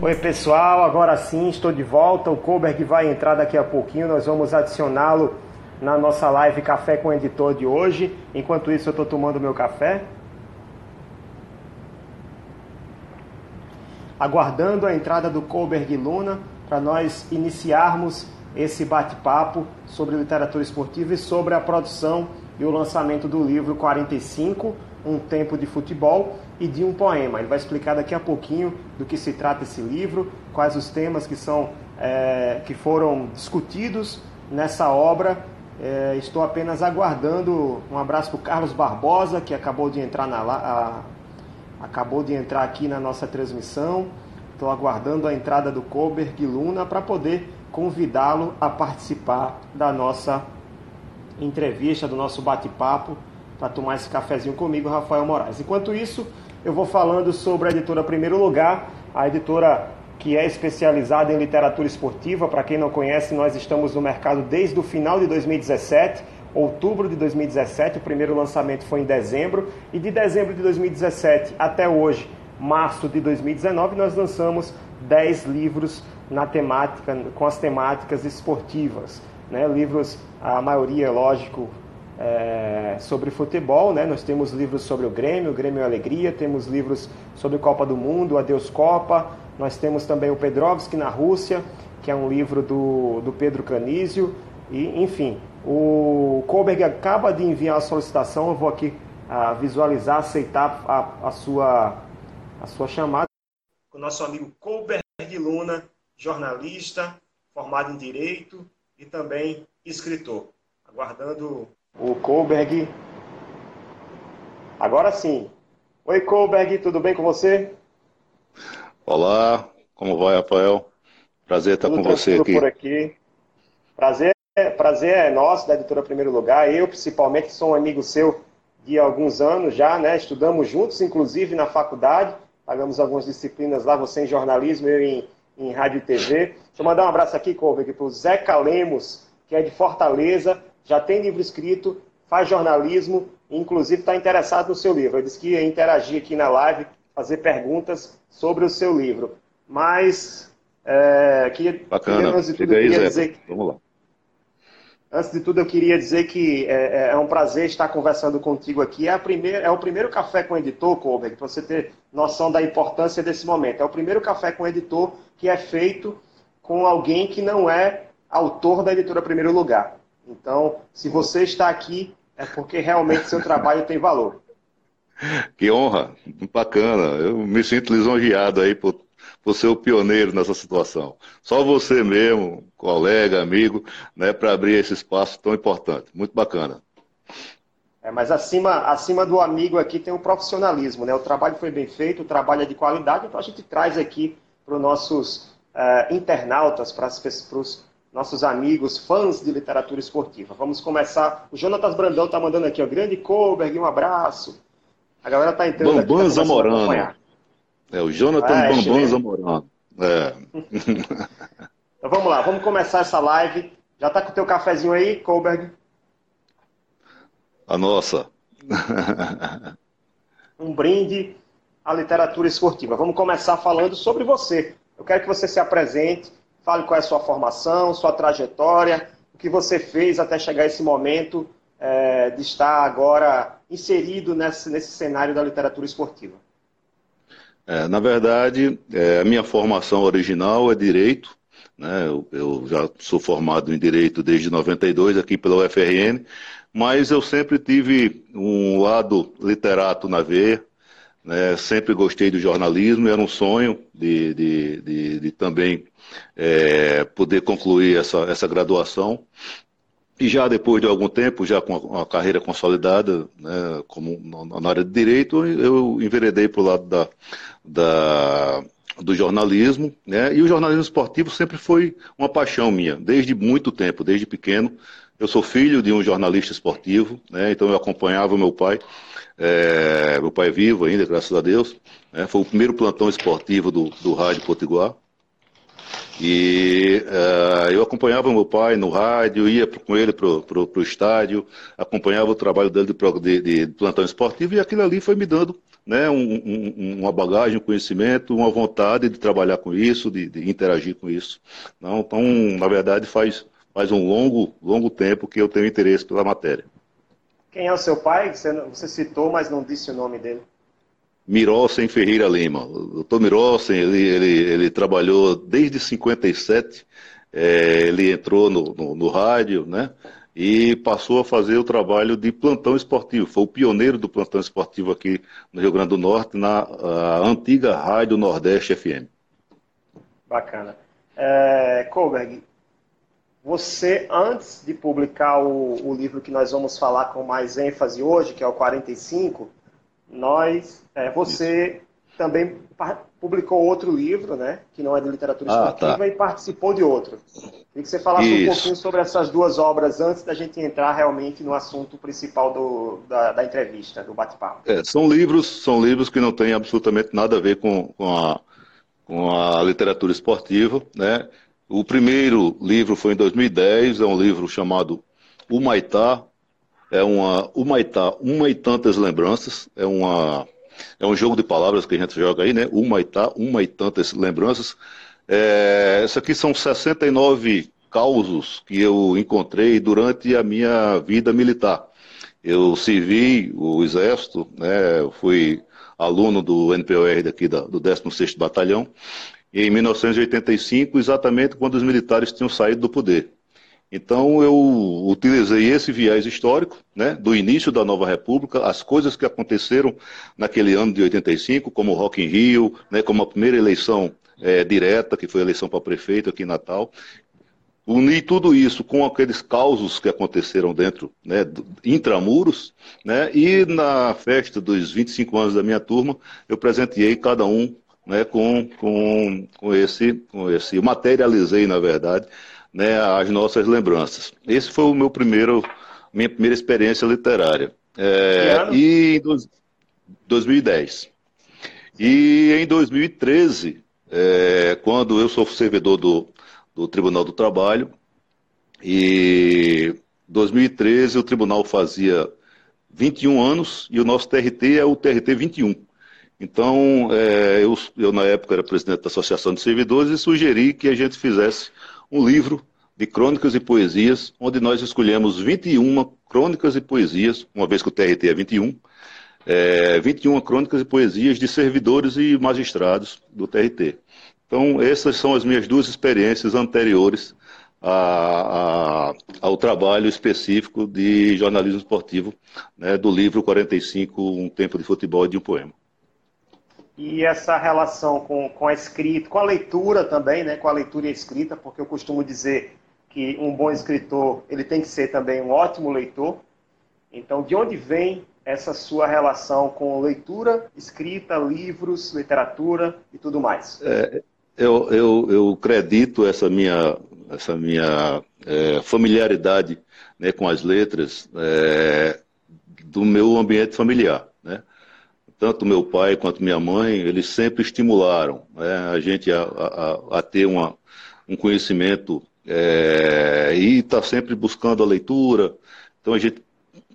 Oi pessoal, agora sim estou de volta. O Koberg vai entrar daqui a pouquinho. Nós vamos adicioná-lo na nossa live Café com o Editor de hoje. Enquanto isso, eu estou tomando meu café. Aguardando a entrada do Koberg Luna para nós iniciarmos esse bate-papo sobre literatura esportiva e sobre a produção e o lançamento do livro 45, Um Tempo de Futebol, e de um poema. Ele vai explicar daqui a pouquinho do que se trata esse livro, quais os temas que, são, é, que foram discutidos nessa obra. É, estou apenas aguardando um abraço para o Carlos Barbosa, que acabou de entrar na a, acabou de entrar aqui na nossa transmissão. Estou aguardando a entrada do Koberg Luna para poder convidá-lo a participar da nossa entrevista, do nosso bate-papo, para tomar esse cafezinho comigo, Rafael Moraes. Enquanto isso, eu vou falando sobre a editora Primeiro Lugar, a editora que é especializada em literatura esportiva. Para quem não conhece, nós estamos no mercado desde o final de 2017, outubro de 2017. O primeiro lançamento foi em dezembro, e de dezembro de 2017 até hoje, março de 2019, nós lançamos 10 livros na temática, com as temáticas esportivas. Né? Livros, a maioria, lógico, é, sobre futebol, né? Nós temos livros sobre o Grêmio, Grêmio é Alegria, temos livros sobre Copa do Mundo, Adeus Copa, nós temos também o Pedrovski na Rússia, que é um livro do, do Pedro Canísio, e enfim, o Kohlberg acaba de enviar a solicitação, eu vou aqui a, visualizar, aceitar a, a, sua, a sua chamada. O nosso amigo Kohlberg Luna, jornalista, formado em Direito e também escritor. Aguardando o Kohlberg. Agora sim. Oi, Kohlberg, tudo bem com você? Olá, como vai, Rafael? Prazer estar tudo com você aqui. por aqui. Prazer, prazer é nosso, da editora Primeiro Lugar. Eu, principalmente, sou um amigo seu de alguns anos já, né? Estudamos juntos, inclusive, na faculdade. Pagamos algumas disciplinas lá, você em jornalismo, eu em, em rádio e TV. Deixa eu mandar um abraço aqui, Kohlberg, para o Zeca Lemos, que é de Fortaleza já tem livro escrito, faz jornalismo, inclusive está interessado no seu livro. Ele disse que ia interagir aqui na live, fazer perguntas sobre o seu livro. Mas, é, que, Bacana. antes de tudo, eu queria dizer que, Vamos lá. Antes de tudo, eu queria dizer que é, é, é um prazer estar conversando contigo aqui. É, primeira, é o primeiro café com editor, Colbert, para você ter noção da importância desse momento. É o primeiro café com editor que é feito com alguém que não é autor da editora Primeiro Lugar. Então, se você está aqui, é porque realmente seu trabalho tem valor. Que honra, bacana. Eu me sinto lisonjeado aí por, por ser o pioneiro nessa situação. Só você mesmo, colega, amigo, né, para abrir esse espaço tão importante. Muito bacana. É, mas acima, acima do amigo aqui tem o profissionalismo, né? O trabalho foi bem feito, o trabalho é de qualidade, então a gente traz aqui para os nossos uh, internautas, para os nossos amigos, fãs de literatura esportiva. Vamos começar. O Jonatas Brandão está mandando aqui, ó. Grande Koberg, um abraço. A galera está entrando Bambam aqui. Tá Zamorano. É, o Jonathan ah, é, Bambam Zamorano. É. então vamos lá, vamos começar essa live. Já está com o teu cafezinho aí, Koberg? A nossa. um brinde à literatura esportiva. Vamos começar falando sobre você. Eu quero que você se apresente, Fale qual é a sua formação, sua trajetória, o que você fez até chegar a esse momento é, de estar agora inserido nesse, nesse cenário da literatura esportiva. É, na verdade, é, a minha formação original é direito. Né? Eu, eu, já sou formado em direito desde 92 aqui pela UFRN, mas eu sempre tive um lado literato na veia. Né? Sempre gostei do jornalismo, era um sonho de, de, de, de também é, poder concluir essa, essa graduação. E já depois de algum tempo, já com a, carreira consolidada, né, como na área de direito, eu enveredei para o lado da, da, do jornalismo, né, e o jornalismo esportivo sempre foi uma paixão minha, desde muito tempo, desde pequeno. Eu sou filho de um jornalista esportivo, né, então eu acompanhava meu pai, é, meu pai é vivo ainda, graças a Deus, né, foi o primeiro plantão esportivo do, do Rádio Potiguar, E uh, eu acompanhava meu pai no rádio, ia com ele para o estádio, acompanhava o trabalho dele de, de, de, plantão esportivo, e aquilo ali foi me dando né, um, um, uma bagagem, um conhecimento, uma vontade de trabalhar com isso, de, de interagir com isso. Então, na verdade, faz, faz um longo, longo tempo que eu tenho interesse pela matéria. Quem é o seu pai? Você, você citou, mas não disse o nome dele. Mirossen Ferreira Lima. O doutor Mirossen, ele, ele, ele trabalhou desde 57, é, ele entrou no, no, no, rádio, né? E passou a fazer o trabalho de plantão esportivo. Foi o pioneiro do plantão esportivo aqui no Rio Grande do Norte, na antiga Rádio Nordeste FM. Bacana. É, você, antes de publicar o, o livro que nós vamos falar com mais ênfase hoje, que é o 45, nós, é, você também publicou outro livro, né, que não é de literatura ah, esportiva, tá. e participou de outro. Queria que você falasse Isso. um pouquinho sobre essas duas obras antes da gente entrar realmente no assunto principal do, da, da entrevista, do bate-papo. É, são livros, são livros que não têm absolutamente nada a ver com, com, a, com a literatura esportiva, né? O primeiro livro foi em 2010, é um livro chamado O Maitá, é uma Humaitá, uma e tantas lembranças, é uma é um jogo de palavras que a gente joga aí, né? Humaitá, uma e tantas lembranças. É, essa aqui são 69 causos que eu encontrei durante a minha vida militar. Eu servi o Exército, né? Eu fui aluno do NPOR daqui da, do 16º Batalhão, em 1985, exatamente quando os militares tinham saído do poder. Então eu utilizei esse viés histórico, né, do início da nova república, as coisas que aconteceram naquele ano de 85, como o Rock in Rio, né, como a primeira eleição é, direta, que foi a eleição para prefeito aqui em Natal. Uni tudo isso com aqueles causos que aconteceram dentro, né, intramuros, né, e na festa dos 25 anos da minha turma, eu presenteei cada um né, com, com, com, esse, com esse, materializei, na verdade, né, as nossas lembranças. Esse foi o meu primeiro, minha primeira experiência literária. É, e em 2010. E em 2013, é, quando eu sou servidor do, do Tribunal do Trabalho, e 2013 o tribunal fazia 21 anos e o nosso TRT é o TRT 21. Então, é, eu, eu, na época era presidente da Associação de Servidores e sugeri que a gente fizesse um livro de crônicas e poesias, onde nós escolhemos 21 crônicas e poesias, uma vez que o TRT é 21, é, 21 crônicas e poesias de servidores e magistrados do TRT. Então, essas são as minhas duas experiências anteriores a, a, ao trabalho específico de jornalismo esportivo né, do livro 45, Um Tempo de Futebol de um Poema e essa relação com, com a escrita, com a leitura também, né, com a leitura e a escrita, porque eu costumo dizer que um bom escritor ele tem que ser também um ótimo leitor. Então, de onde vem essa sua relação com leitura, escrita, livros, literatura e tudo mais? É, eu, eu, eu acredito essa minha, essa minha é, familiaridade né, com as letras é, do meu ambiente familiar. Tanto meu pai quanto minha mãe, eles sempre estimularam né, a gente a, a, a ter uma, um conhecimento é, e estar tá sempre buscando a leitura. Então a gente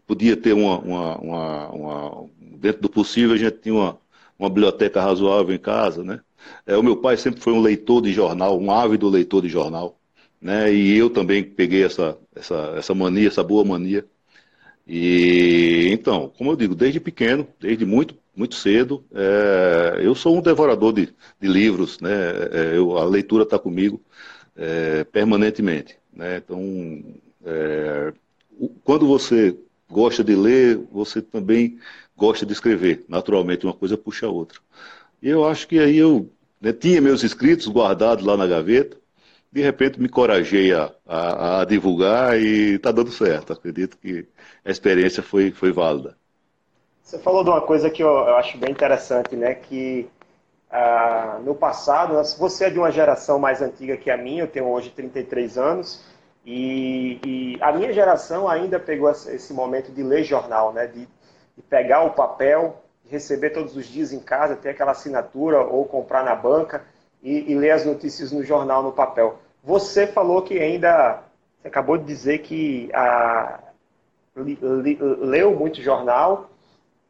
podia ter uma, uma, uma, uma, dentro do possível, a gente tinha uma, uma biblioteca razoável em casa, né? É, o meu pai sempre foi um leitor de jornal, um ávido leitor de jornal, né? E eu também peguei essa, essa, essa mania, essa boa mania. E então, como eu digo, desde pequeno, desde muito muito cedo. É, eu sou um devorador de, de livros, né? É, eu, a leitura está comigo é, permanentemente. Né? Então, é, quando você gosta de ler, você também gosta de escrever. Naturalmente, uma coisa puxa a outra. E eu acho que aí eu né, tinha meus escritos guardados lá na gaveta, de repente me corajei a, a, a divulgar e está dando certo. Acredito que a experiência foi, foi válida. Você falou de uma coisa que eu, eu acho bem interessante, né? Que ah, no passado, você é de uma geração mais antiga que a minha, eu tenho hoje 33 anos, e, e a minha geração ainda pegou esse momento de ler jornal, né? De, de pegar o papel, receber todos os dias em casa, ter aquela assinatura ou comprar na banca. e, e ler as notícias no jornal, no papel. Você falou que ainda, você acabou de dizer que a, li, li, leu muito jornal,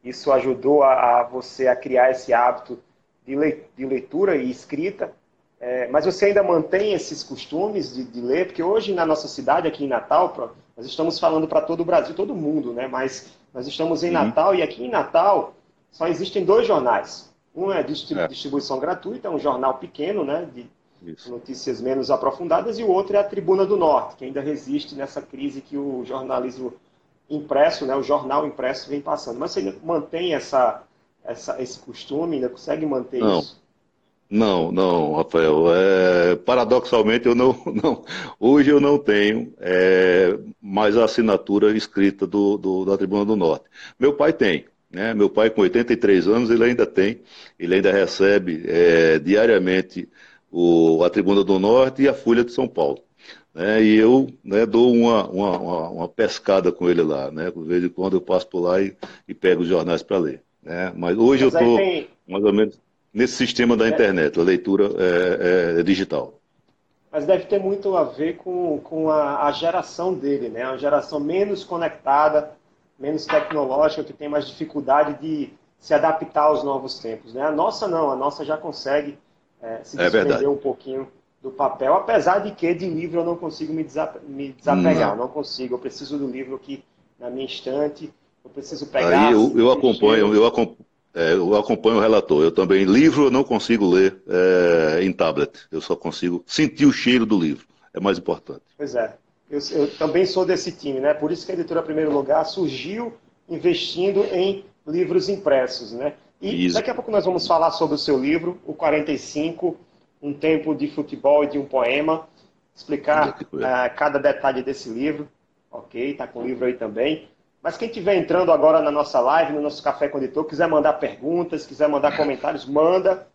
isso ajudou a, a, você a criar esse hábito de, le, de leitura e escrita, é, mas você ainda mantém esses costumes de, de, ler? Porque hoje na nossa cidade, aqui em Natal, nós estamos falando para todo o Brasil, todo mundo, né? Mas nós estamos em Natal e aqui em Natal só existem dois jornais. Um é, distribu é. distribuição gratuita, um jornal pequeno, né? De Isso. notícias menos aprofundadas, e o outro é a Tribuna do Norte, que ainda resiste nessa crise que o jornalismo impresso, né? O jornal impresso vem passando. Mas você ainda mantém essa, essa, esse costume, ainda consegue manter Não. isso? Não, não, Rafael. É, paradoxalmente, eu não, não, hoje eu não tenho é, mais a assinatura escrita do, do, da Tribuna do Norte. Meu pai tem. Né? Meu pai, com 83 anos, ele ainda tem, ele ainda recebe é, diariamente o, a Tribuna do Norte e a Folha de São Paulo. Né? E eu né, dou uma, uma, uma, pescada com ele lá. Né? De vez em quando eu passo por lá e, e pego os jornais para ler. Né? Mas hoje Mas eu estou tem... mais ou menos nesse sistema da é. internet, a leitura é, é, digital. Mas deve ter muito a ver com, com a, a, geração dele, né? Uma geração menos conectada, menos tecnológica, que tem mais dificuldade de se adaptar aos novos tempos. Né? A nossa não, a nossa já consegue é, se é desprender um pouquinho do papel, apesar de que de livro eu não consigo me, me desapegar, não. não consigo. Eu preciso do livro aqui na minha estante, eu preciso pegar. Aí eu, eu acompanho, eu acompanho é, eu acompanho o relator. Eu também, livro eu não consigo ler é, em tablet. Eu só consigo sentir o cheiro do livro. É mais importante. Pois é. Eu, eu também sou desse time, né? Por isso que a editora Primeiro Lugar surgiu investindo em livros impressos, né? E isso. daqui a pouco nós vamos falar sobre o seu livro, o 45, Um Tempo de Futebol e de um Poema, explicar uh, cada detalhe desse livro, ok? Tá com o livro aí também. Mas quem estiver entrando agora na nossa live, no nosso Café com Editor, quiser mandar perguntas, quiser mandar comentários, manda.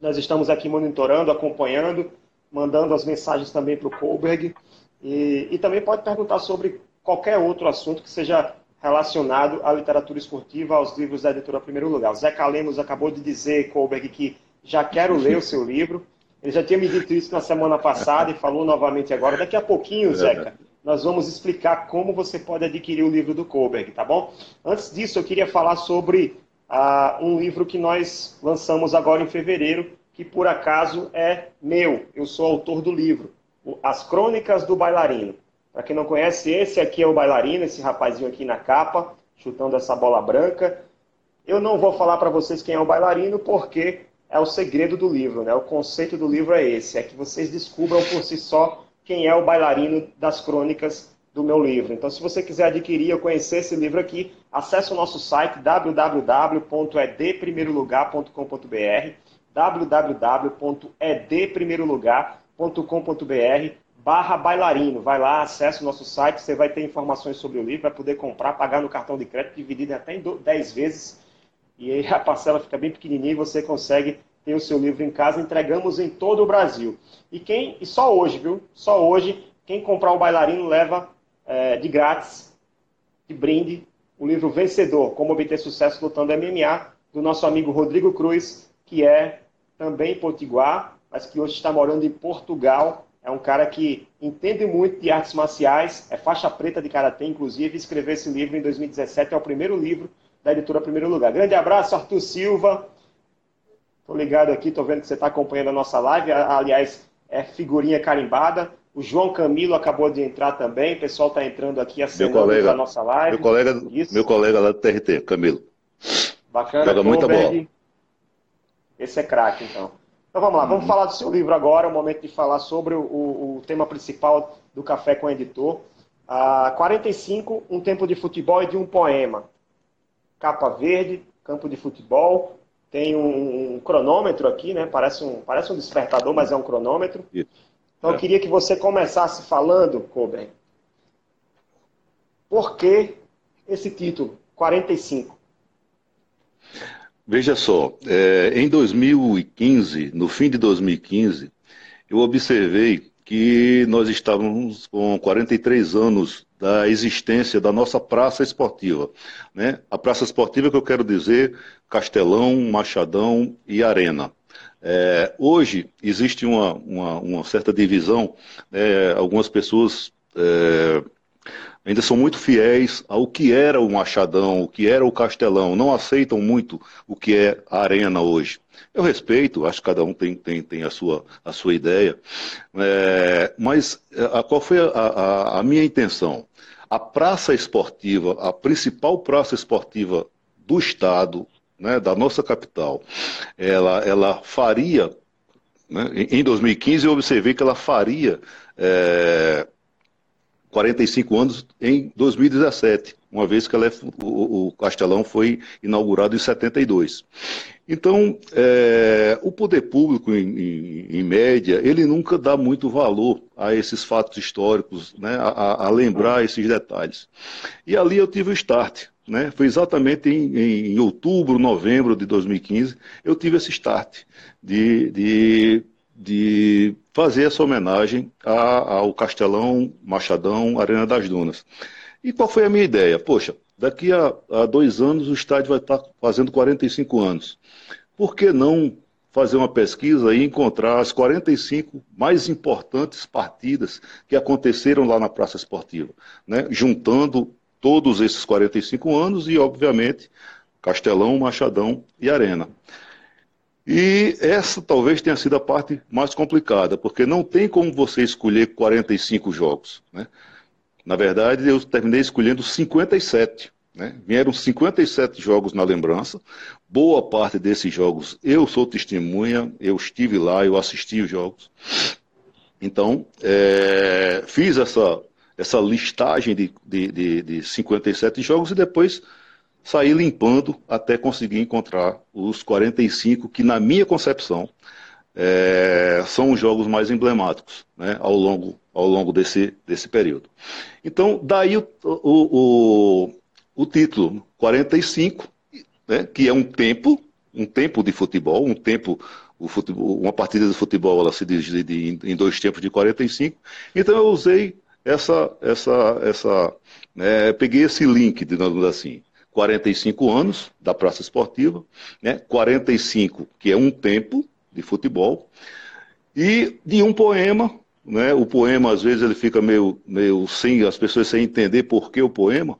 Nós estamos aqui monitorando, acompanhando, mandando as mensagens também para o Kohlberg. E, e, também pode perguntar sobre qualquer outro assunto que seja relacionado à literatura esportiva, aos livros da editora Primeiro Lugar. O Zé Calemos acabou de dizer, Kohlberg, que já quero ler o seu livro. Ele já tinha me dito isso na semana passada e falou novamente agora. Daqui a pouquinho, Zeca, nós vamos explicar como você pode adquirir o livro do Kohlberg, tá bom? Antes disso, eu queria falar sobre uh, um livro que nós lançamos agora em fevereiro, que por acaso é meu. Eu sou autor do livro, As Crônicas do Bailarino. Para quem não conhece, esse aqui é o bailarino, esse rapazinho aqui na capa, chutando essa bola branca. Eu não vou falar para vocês quem é o bailarino, porque é o segredo do livro, né? O conceito do livro é esse, é que vocês descubram por si só quem é o bailarino das crônicas do meu livro. Então, se você quiser adquirir ou conhecer esse livro aqui, acesse o nosso site www.edprimeirolugar.com.br www.edprimeirolugar.com.br barra bailarino. Vai lá, acesse o nosso site, você vai ter informações sobre o livro, vai poder comprar, pagar no cartão de crédito, dividido até em 10 vezes. E aí a parcela fica bem pequenininha e você consegue tem o seu livro em casa, entregamos em todo o Brasil. E quem, e só hoje, viu? Só hoje, quem comprar o bailarino leva é, de grátis, de brinde, o livro Vencedor, Como Obter Sucesso Lutando MMA, do nosso amigo Rodrigo Cruz, que é também potiguar, mas que hoje está morando em Portugal. É um cara que entende muito de artes marciais, é faixa preta de karatê, inclusive, escreveu esse livro em 2017, é o primeiro livro da editora Primeiro Lugar. Grande abraço, Arthur Silva. Estou ligado aqui, estou vendo que você está acompanhando a nossa live. Aliás, é figurinha carimbada. O João Camilo acabou de entrar também. O pessoal está entrando aqui acenando a nossa live. Meu colega, Isso. meu colega lá do TRT, Camilo. Bacana. Joga muita bola. Esse é craque, então. Então vamos lá, vamos uhum. falar do seu livro agora. É o momento de falar sobre o, o, o tema principal do Café com o Editor. Ah, 45, Um Tempo de Futebol e de um Poema. Capa verde, campo de futebol, tem um, um, cronômetro aqui, né? Parece um, parece um despertador, mas é um cronômetro. Isso. Então, é. eu queria que você começasse falando, Coben, por que esse título, 45? Veja só, é, em 2015, no fim de 2015, eu observei que nós estávamos com 43 anos da existência da nossa praça esportiva. Né? A praça esportiva que eu quero dizer, Castelão, Machadão e Arena. É, hoje existe uma, uma, uma certa divisão, é, algumas pessoas é, ainda são muito fiéis ao que era o Machadão, o que era o Castelão, não aceitam muito o que é a Arena hoje. Eu respeito, acho que cada um tem, tem, tem a, sua, a sua ideia, é, mas é, a, qual foi a, a, a minha intenção? A praça esportiva, a principal praça esportiva do Estado, né, da nossa capital, ela, ela faria, né, em 2015 eu observei que ela faria é, 45 anos em 2017, uma vez que é, o, o, Castelão foi inaugurado em 72. Então, é, o poder público, em, em, em, média, ele nunca dá muito valor a esses fatos históricos, né, a, a lembrar esses detalhes. E ali eu tive o start. Né? Foi exatamente em, em outubro, novembro de 2015, eu tive esse start de, de de fazer essa homenagem ao Castelão, Machadão, Arena das Dunas. E qual foi a minha ideia? Poxa, daqui a, a dois anos o estádio vai estar fazendo 45 anos. Por que não fazer uma pesquisa e encontrar as 45 mais importantes partidas que aconteceram lá na Praça Esportiva, né? juntando todos esses 45 anos e, obviamente, Castelão, Machadão e Arena. E essa talvez tenha sido a parte mais complicada, porque não tem como você escolher 45 jogos. Né? Na verdade, eu terminei escolhendo 57. Né? Vieram 57 jogos na lembrança. Boa parte desses jogos eu sou testemunha, eu estive lá, eu assisti os jogos. Então, é, fiz essa, essa listagem de, de, de, de 57 jogos e depois sair limpando até conseguir encontrar os 45 que, na minha concepção, é, são os jogos mais emblemáticos né, ao longo, ao longo desse, desse período. Então, daí o, o, o, o título 45, né, que é um tempo, um tempo de futebol, um tempo Futebol, uma partida de futebol ela se divide em, dois tempos de 45. Então eu usei essa, essa, essa, né, peguei esse link, digamos assim, 45 anos da Praça Esportiva, né? 45, que é um tempo de futebol, e de um poema, né? O poema, às vezes, ele fica meio, meio sem, as pessoas sem entender por que o poema.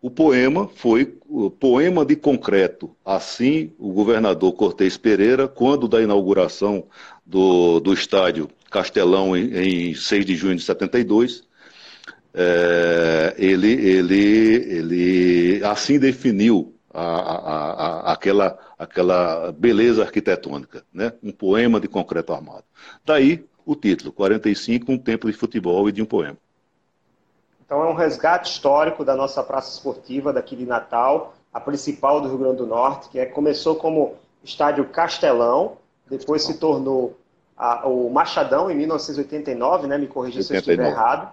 O poema foi poema de concreto. Assim, o governador Cortez Pereira, quando da inauguração do, do estádio Castelão em, em 6 de junho de 72, é, ele, ele, ele assim definiu a, a, a, aquela, aquela beleza arquitetônica, né? um poema de concreto armado. Daí o título, 45, um tempo de futebol e de um poema. Então é um resgate histórico da nossa praça esportiva daqui de Natal, a principal do Rio Grande do Norte, que é, começou como estádio Castelão, depois se tornou a, o Machadão em 1989, né? Me corrija se eu estiver errado.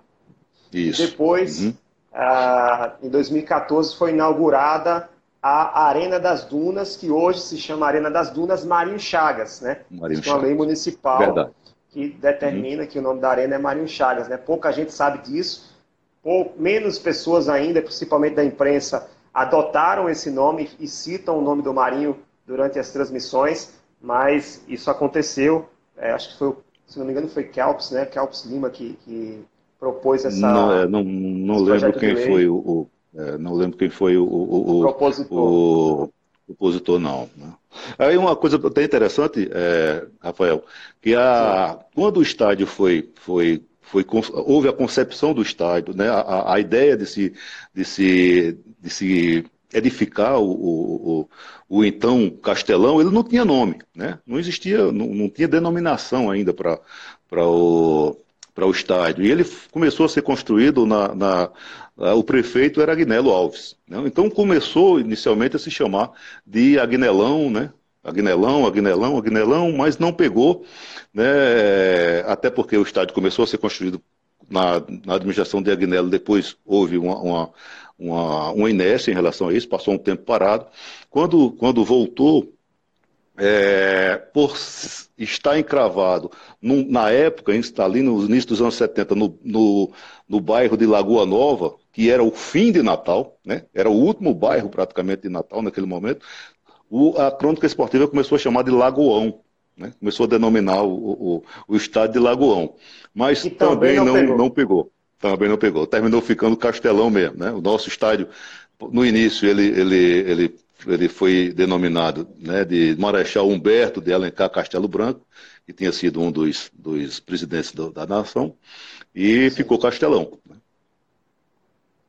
Isso. Depois, uhum. ah, em 2014, foi inaugurada a Arena das Dunas, que hoje se chama Arena das Dunas Marinho Chagas, né? Marinho Chagas. uma lei municipal Verdade. que determina uhum. que o nome da arena é Marinho Chagas, né? Pouca gente sabe disso, Pou, menos pessoas ainda, principalmente da imprensa, adotaram esse nome e citam o nome do Marinho durante as transmissões, mas isso aconteceu, é, acho que foi, se não me engano, foi Kelps, né? Kelps Lima que, que propôs essa. Não, é, não, não lembro quem foi o. é, não lembro quem foi o. O, o propositor. O, opositor, não. Né? Aí uma coisa até interessante, é, Rafael, que a, quando o estádio foi, foi, foi, houve a concepção do estádio, né, a, a ideia de se, de se, de se edificar o, o, o, o, então Castelão, ele não tinha nome, né? não existia, não, não tinha denominação ainda para o para o estádio. E ele começou a ser construído na. na o prefeito era Agnello Alves. Né? Então começou inicialmente a se chamar de Agnelão, né? Agnelão, Agnelão, Agnelão, mas não pegou, né? até porque o estádio começou a ser construído na, na administração de Agnello, depois houve uma, uma, uma, uma inércia em relação a isso, passou um tempo parado. Quando, quando voltou, é, por estar encravado num, na época, está ali no início dos anos 70, no, no, no, bairro de Lagoa Nova, que era o fim de Natal, né? era o último bairro praticamente de Natal naquele momento, o, a crônica esportiva começou a chamar de Lagoão. Né? Começou a denominar o, o, o estádio de Lagoão. Mas também, também, não, não pegou. não pegou. Também não pegou. Terminou ficando Castelão mesmo. Né? O nosso estádio, no início, ele, ele, ele, ele foi denominado né, de Marechal Humberto de Alencar Castelo Branco, que tinha sido um dos, dos presidentes do, da nação, e Sim. ficou Castelão. Né?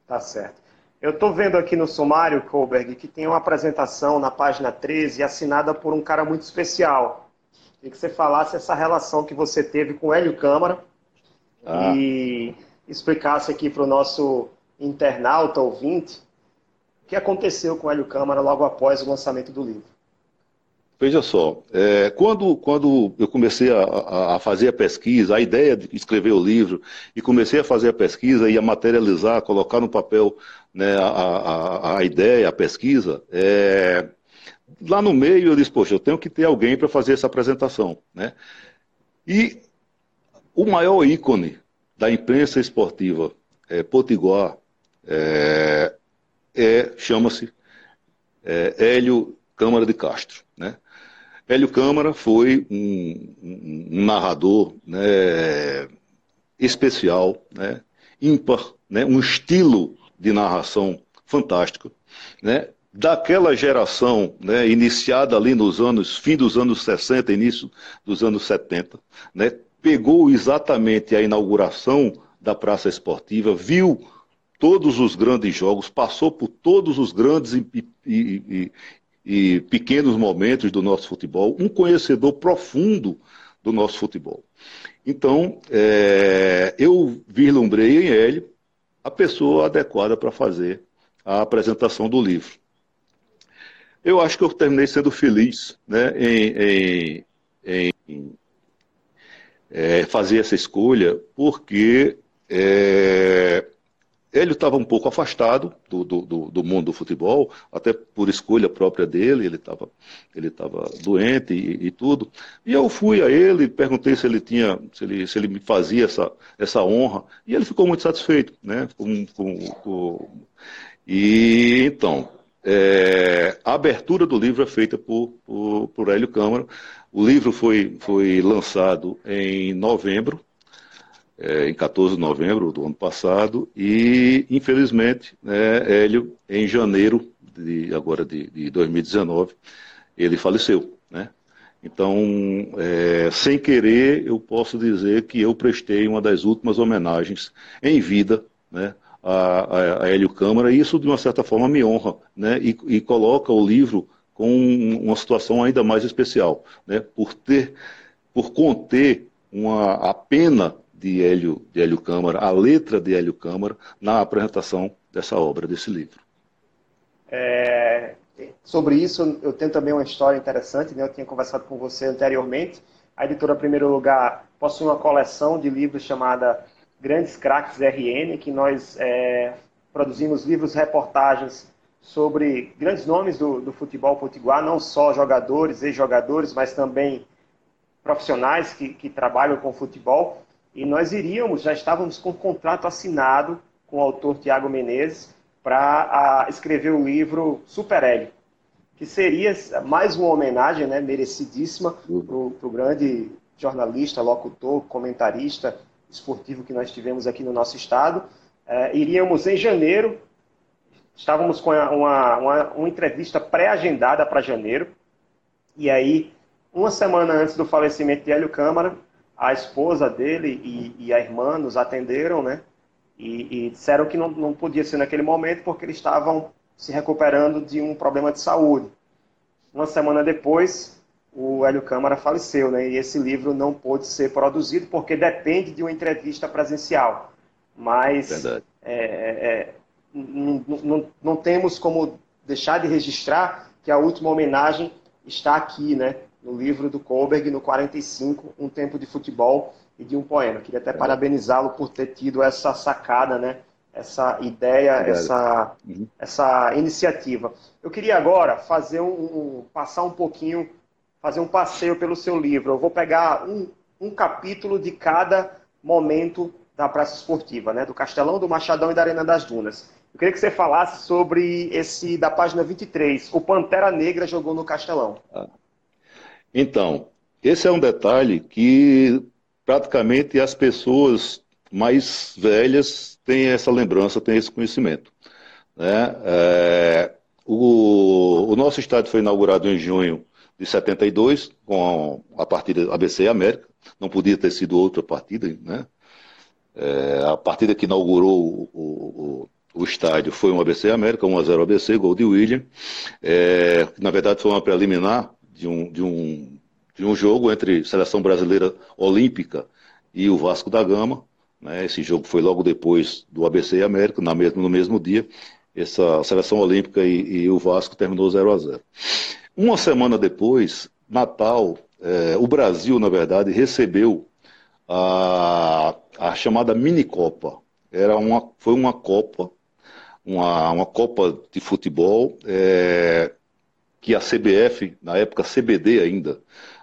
Tá certo. Eu estou vendo aqui no sumário, Koberg, que tem uma apresentação na página 13 assinada por um cara muito especial. Queria que você falasse essa relação que você teve com o Hélio Câmara ah. e explicasse aqui para o nosso internauta ouvinte que aconteceu com Hélio Câmara logo após o lançamento do livro. Veja só, é, quando, quando eu comecei a, a, fazer a pesquisa, a ideia de escrever o livro, e comecei a fazer a pesquisa e a materializar, colocar no papel né, a, a, a, ideia, a pesquisa, é, lá no meio eu disse, poxa, eu tenho que ter alguém para fazer essa apresentação. Né? E o maior ícone da imprensa esportiva é, potiguar é, é chama-se é, Hélio Câmara de Castro. Né? Hélio Câmara foi um, um, narrador né, especial, né, ímpar, né, um estilo de narração fantástico, né, daquela geração né, iniciada ali nos anos, fim dos anos 60, início dos anos 70, né, pegou exatamente a inauguração da Praça Esportiva, viu todos os grandes jogos, passou por todos os grandes e, e, e, e pequenos momentos do nosso futebol, um conhecedor profundo do nosso futebol. Então, é, eu vislumbrei em Hélio a pessoa adequada para fazer a apresentação do livro. Eu acho que eu terminei sendo feliz né, em, em, em é, fazer essa escolha, porque é, ele estava um pouco afastado do, do, do, mundo do futebol, até por escolha própria dele, ele estava ele tava doente e, e, tudo. E eu fui a ele, perguntei se ele tinha, se ele, se ele me fazia essa, essa honra, e ele ficou muito satisfeito, né? Com, com, com... E então, é, a abertura do livro é feita por, por, por Hélio Câmara. O livro foi, foi lançado em novembro é, em 14 de novembro do ano passado, e infelizmente, né, Hélio, em janeiro de, agora de, de 2019, ele faleceu. Né? Então, é, sem querer, eu posso dizer que eu prestei uma das últimas homenagens em vida né, a, a, Hélio Câmara, e isso de uma certa forma me honra, né, e, e coloca o livro com uma situação ainda mais especial, né, por ter, por conter uma, a pena de Hélio, de Hélio Câmara, a letra de Hélio Câmara, na apresentação dessa obra, desse livro. É, sobre isso, eu tenho também uma história interessante, né? eu tinha conversado com você anteriormente. A editora Primeiro Lugar possui uma coleção de livros chamada Grandes Craques RN, que nós é, produzimos livros reportagens sobre grandes nomes do, do futebol potiguar, não só jogadores, ex-jogadores, mas também profissionais que, que trabalham com futebol. E nós iríamos, já estávamos com o contrato assinado com o autor Tiago Menezes para escrever o livro Super Hélio, que seria mais uma homenagem né, merecidíssima para o grande jornalista, locutor, comentarista esportivo que nós tivemos aqui no nosso estado. É, iríamos em janeiro, estávamos com uma, uma, uma entrevista pré-agendada para janeiro, e aí, uma semana antes do falecimento de Hélio Câmara, a esposa dele e, e a irmã nos atenderam, né? E, e, disseram que não, não podia ser naquele momento porque eles estavam se recuperando de um problema de saúde. Uma semana depois, o Hélio Câmara faleceu, né? E esse livro não pôde ser produzido porque depende de uma entrevista presencial. Mas é, é, é não, não, não temos como deixar de registrar que a última homenagem está aqui, né? No livro do Kohlberg, no 45, Um Tempo de Futebol e de um Poema. Queria até parabenizá-lo por ter tido essa sacada, né? essa ideia, essa, uhum. essa iniciativa. Eu queria agora fazer um, um, passar um pouquinho, fazer um passeio pelo seu livro. Eu vou pegar um, um capítulo de cada momento da Praça Esportiva, né? do Castelão, do Machadão e da Arena das Dunas. Eu queria que você falasse sobre esse da página 23, o Pantera Negra jogou no Castelão. Ah. Então, esse é um detalhe que praticamente as pessoas mais velhas têm essa lembrança, têm esse conhecimento. Né? É, o, o, nosso estádio foi inaugurado em junho de 72, com a, partida ABC América, não podia ter sido outra partida, né? É, a partida que inaugurou o, o, o, estádio foi um ABC América, 1x0 ABC, gol de William. É, na verdade, foi uma preliminar de um, de, um, de um jogo entre seleção brasileira olímpica e o Vasco da Gama. Né? Esse jogo foi logo depois do ABC América, na mesmo, no mesmo dia. Essa seleção olímpica e, e o Vasco terminou 0 a 0 Uma semana depois, Natal, é, o Brasil, na verdade, recebeu a, a chamada minicopa. Era uma, foi uma copa, uma, uma copa de futebol é, que a CBF, na época CBD ainda,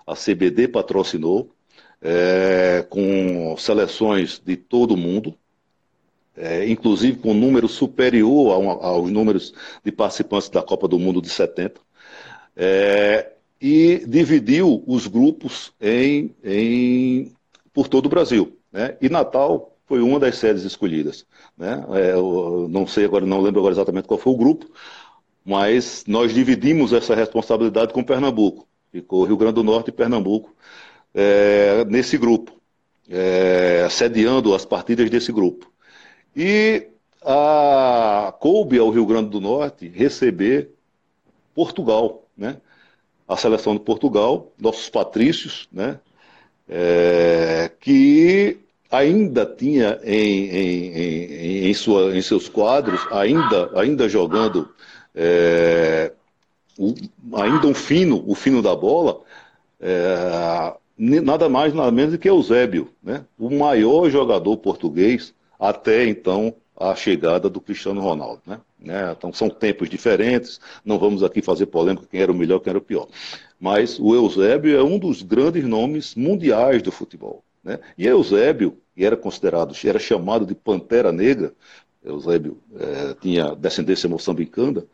a CBD patrocinou, é, com seleções de todo o mundo, é, inclusive com um número superior aos números de participantes da Copa do Mundo de 70. É, e dividiu os grupos em, em por todo o Brasil. Né? E Natal foi uma das sedes escolhidas. Né? É, não sei agora, não lembro agora exatamente qual foi o grupo, mas nós dividimos essa responsabilidade com Pernambuco. Ficou Rio Grande do Norte e Pernambuco é, nesse grupo, é, sediando as partidas desse grupo. E a, coube ao Rio Grande do Norte receber Portugal, né? a seleção de Portugal, nossos patrícios, né? É, que ainda tinha em, em, em, em, sua, em seus quadros, ainda, ainda jogando, é, o, ainda um fino, o fino da bola, é, nada mais, nada menos do que Eusébio, né? o maior jogador português até então a chegada do Cristiano Ronaldo. Né? né? Então são tempos diferentes, não vamos aqui fazer polêmica quem era o melhor, quem era o pior. Mas o Eusébio é um dos grandes nomes mundiais do futebol. Né? E Eusébio, que era considerado, era chamado de Pantera Negra, Eusébio é, tinha descendência moçambicana,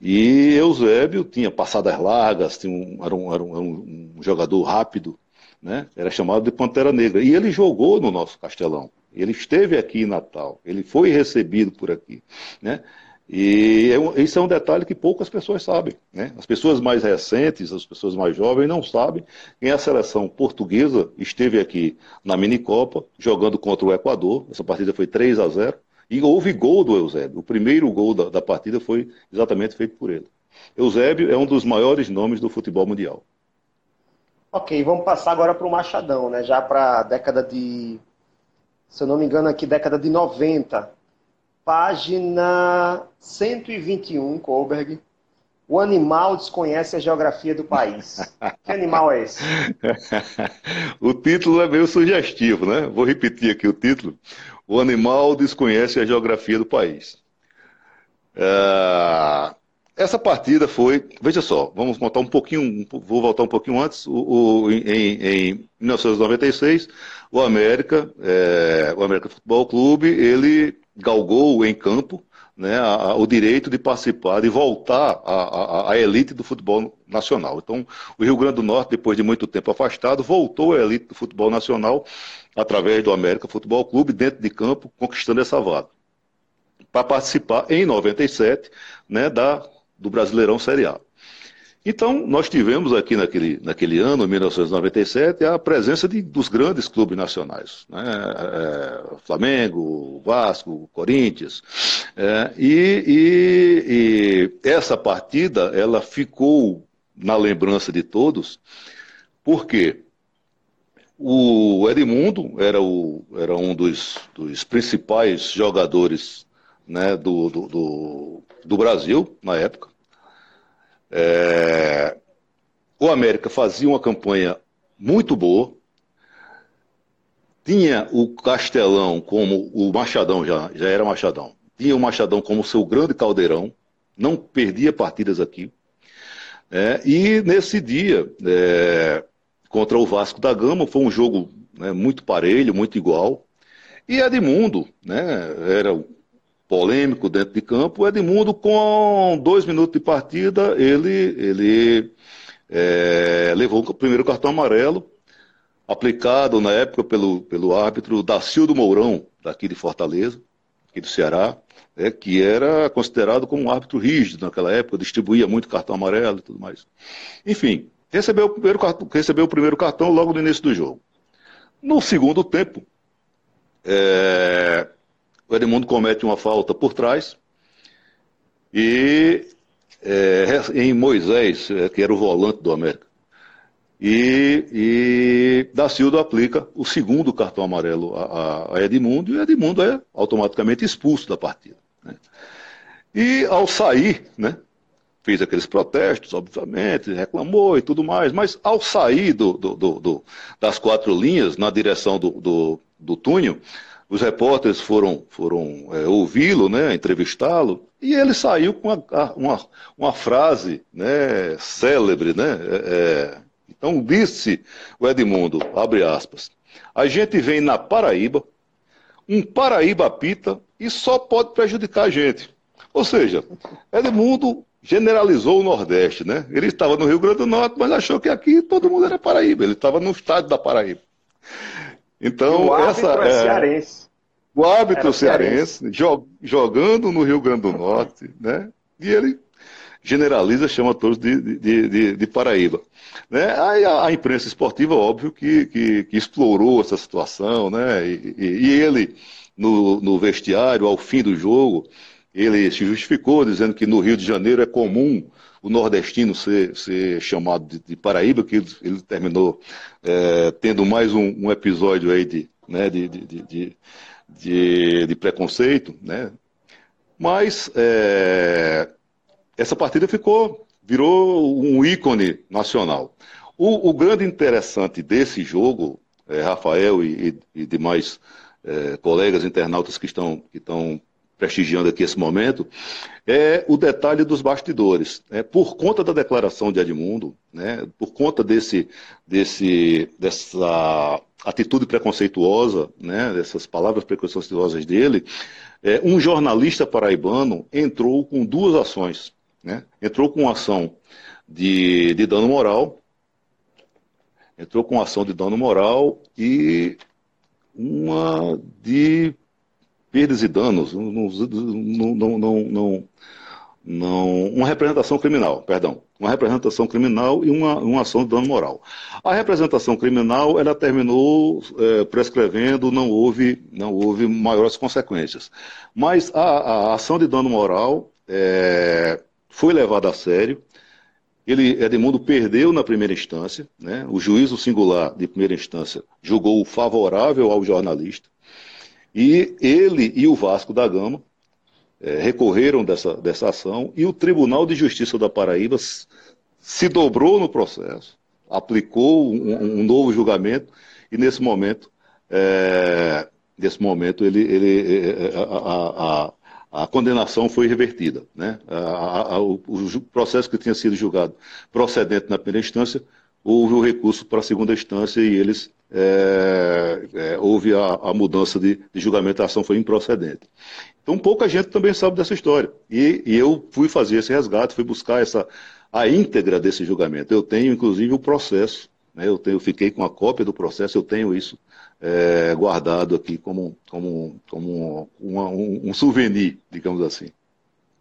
e Eusébio tinha passadas largas, tinha um, era, um, era, um, um jogador rápido, né? era chamado de Pantera Negra. E ele jogou no nosso Castelão. Ele esteve aqui em Natal, ele foi recebido por aqui. Né? E é isso é um detalhe que poucas pessoas sabem. Né? As pessoas mais recentes, as pessoas mais jovens não sabem quem a seleção portuguesa esteve aqui na minicopa, jogando contra o Equador. Essa partida foi 3 a 0 e houve gol do Eusébio. O primeiro gol da, da partida foi exatamente feito por ele. Eusébio é um dos maiores nomes do futebol mundial. Ok, vamos passar agora para o Machadão, né? já para a década de se eu não me engano, aqui, década de 90. Página 121, Kohlberg. O animal desconhece a geografia do país. que animal é esse? o título é meio sugestivo, né? Vou repetir aqui o título. O animal desconhece a geografia do país. É... Essa partida foi, veja só, vamos voltar um pouquinho, vou voltar um pouquinho antes, o, o em, em, 1996, o América, é, o América Futebol Clube, ele galgou em campo né, a, o direito de participar, de voltar à elite do futebol nacional. Então, o Rio Grande do Norte, depois de muito tempo afastado, voltou à elite do futebol nacional através do América Futebol Clube, dentro de campo, conquistando essa vaga. Para participar em 97 né, da do Brasileirão Série A. Então, nós tivemos aqui naquele, naquele ano, 1997, a presença de, dos grandes clubes nacionais. Né? É, Flamengo, Vasco, Corinthians. É, e, e, e essa partida, ela ficou na lembrança de todos, porque o Edmundo era, o, era um dos, dos principais jogadores né, do, do, do, do Brasil na época. É, o América fazia uma campanha muito boa, tinha o Castelão como o Machadão, já, já era Machadão, tinha o Machadão como seu grande caldeirão, não perdia partidas aqui. É, e nesse dia, é, contra o Vasco da Gama, foi um jogo né, muito parelho, muito igual. E Edmundo, né, era polêmico dentro de campo. O Edmundo, com dois minutos de partida, ele, ele é, levou o primeiro cartão amarelo, aplicado na época pelo, pelo árbitro Dacildo Mourão, daqui de Fortaleza, aqui do Ceará, é, que era considerado como um árbitro rígido naquela época, distribuía muito cartão amarelo e tudo mais. Enfim, recebeu o primeiro cartão, recebeu o primeiro cartão logo no início do jogo. No segundo tempo, é, o Edmundo comete uma falta por trás e é, em Moisés, é, que era o volante do América. E, e da Silva aplica o segundo cartão amarelo a, a, Edmundo, e Edmundo é automaticamente expulso da partida. Né? E ao sair, né, fez aqueles protestos, obviamente, reclamou e tudo mais, mas ao sair do, do, do, das quatro linhas na direção do, túnel, os repórteres foram, foram é, ouvi-lo, né, entrevistá-lo, e ele saiu com uma, uma, uma frase né, célebre. Né, é, então disse o Edmundo, abre aspas, a gente vem na Paraíba, um Paraíba pita e só pode prejudicar a gente. Ou seja, Edmundo generalizou o Nordeste, né? Ele estava no Rio Grande do Norte, mas achou que aqui todo mundo era Paraíba. Ele estava no estádio da Paraíba. Então, o essa é, é cearense. O árbitro cearense, cearense jogando no Rio Grande do Norte, né? E ele generaliza, chama todos de, de, de, de Paraíba. Né? A, a, imprensa esportiva, óbvio, que, que, que, explorou essa situação, né? E, e, e ele, no, no vestiário, ao fim do jogo, ele se justificou dizendo que no Rio de Janeiro é comum o nordestino ser, ser chamado de, de Paraíba, que ele, ele terminou é, tendo mais um, um, episódio aí de, né, de, de, de, de preconceito, né? Mas é, essa partida ficou, virou um ícone nacional. O, o grande interessante desse jogo, é, Rafael e, e, e demais é, colegas internautas que estão, que estão prestigiando aqui esse momento, é o detalhe dos bastidores. Né? Por conta da declaração de Edmundo, né? por conta desse, desse, dessa atitude preconceituosa, né? dessas palavras preconceituosas dele, é, um jornalista paraibano entrou com duas ações. Né? Entrou com ação de, de dano moral, entrou com ação de dano moral e uma de perdas e danos, não, não, não, não, não, uma representação criminal, perdão, uma representação criminal e uma, uma ação de dano moral. A representação criminal, ela terminou é, prescrevendo, não houve, não houve maiores consequências. Mas a, a ação de dano moral é, foi levada a sério, ele, Edmundo perdeu na primeira instância, né? o juízo singular de primeira instância julgou favorável ao jornalista, e ele e o Vasco da Gama é, recorreram dessa, dessa ação e o Tribunal de Justiça da Paraíba se dobrou no processo, aplicou um, um novo julgamento e nesse momento, é, nesse momento ele, ele é, a, a, a, condenação foi revertida. Né? A, o, o processo que tinha sido julgado procedente na primeira instância, houve o recurso para a segunda instância e eles é, é, houve a, a mudança de, de, julgamento, a ação foi improcedente. Então pouca gente também sabe dessa história. E, e, eu fui fazer esse resgate, fui buscar essa, a íntegra desse julgamento. Eu tenho, inclusive, o processo. Né? Eu, tenho, eu fiquei com a cópia do processo, eu tenho isso é, guardado aqui como, como, como uma, um, um, souvenir, digamos assim.